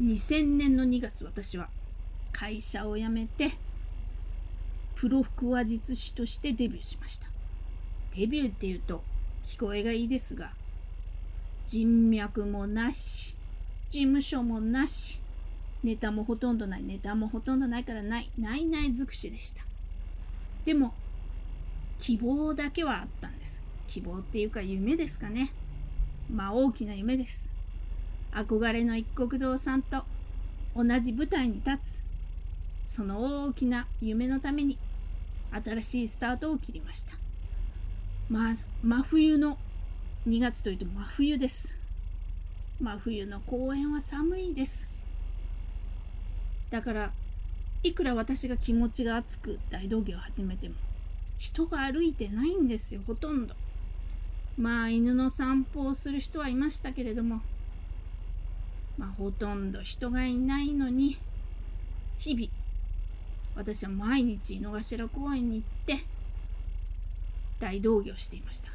2000年の2月私は会社を辞めてプロ腹話術師としてデビューしました。デビューっていうと聞こえがいいですが人脈もなし事務所もなしネタもほとんどないネタもほとんどないからないないない尽くしでした。でも希望だけはあったんです。希望っていうか夢ですかね。まあ大きな夢です。憧れの一国堂さんと同じ舞台に立つその大きな夢のために新しいスタートを切りました。まあ真冬の2月というと真冬です。真冬の公園は寒いです。だからいくら私が気持ちが熱く大道芸を始めても人が歩いてないんですよほとんど。まあ犬の散歩をする人はいましたけれどもまあほとんど人がいないのに日々私は毎日井の頭公園に行って大道芸をしていました。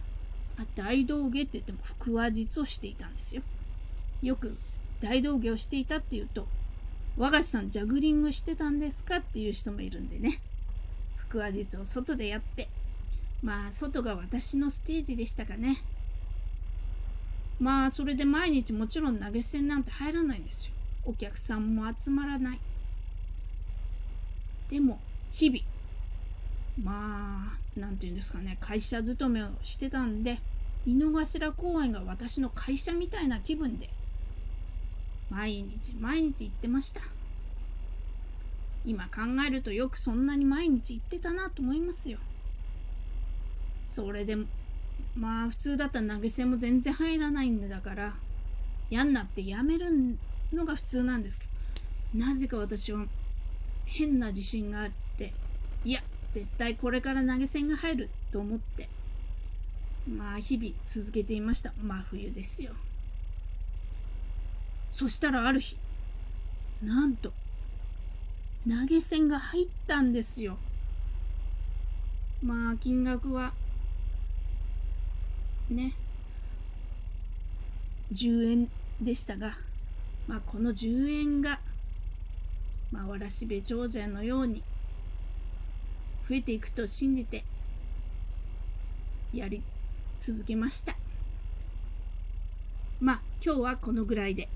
あ大道芸って言っても腹話術をしていたんですよ。よく大道芸をしていたっていうと和菓子さんジャグリングしてたんですかっていう人もいるんでね。腹話術を外でやってまあ外が私のステージでしたかね。まあそれで毎日もちろん投げ銭なんて入らないんですよ。お客さんも集まらない。でも日々まあ何て言うんですかね会社勤めをしてたんで井の頭公園が私の会社みたいな気分で毎日毎日行ってました。今考えるとよくそんなに毎日行ってたなと思いますよ。それでまあ普通だったら投げ銭も全然入らないんだから嫌になってやめるのが普通なんですけどなぜか私は変な自信があっていや絶対これから投げ銭が入ると思ってまあ日々続けていました。真冬ですよ。そしたらある日なんと投げ銭が入ったんですよ。まあ金額はね10円でしたがまあこの10円がまあ、わらしべ長者のように増えていくと信じてやり続けました。まあ今日はこのぐらいで。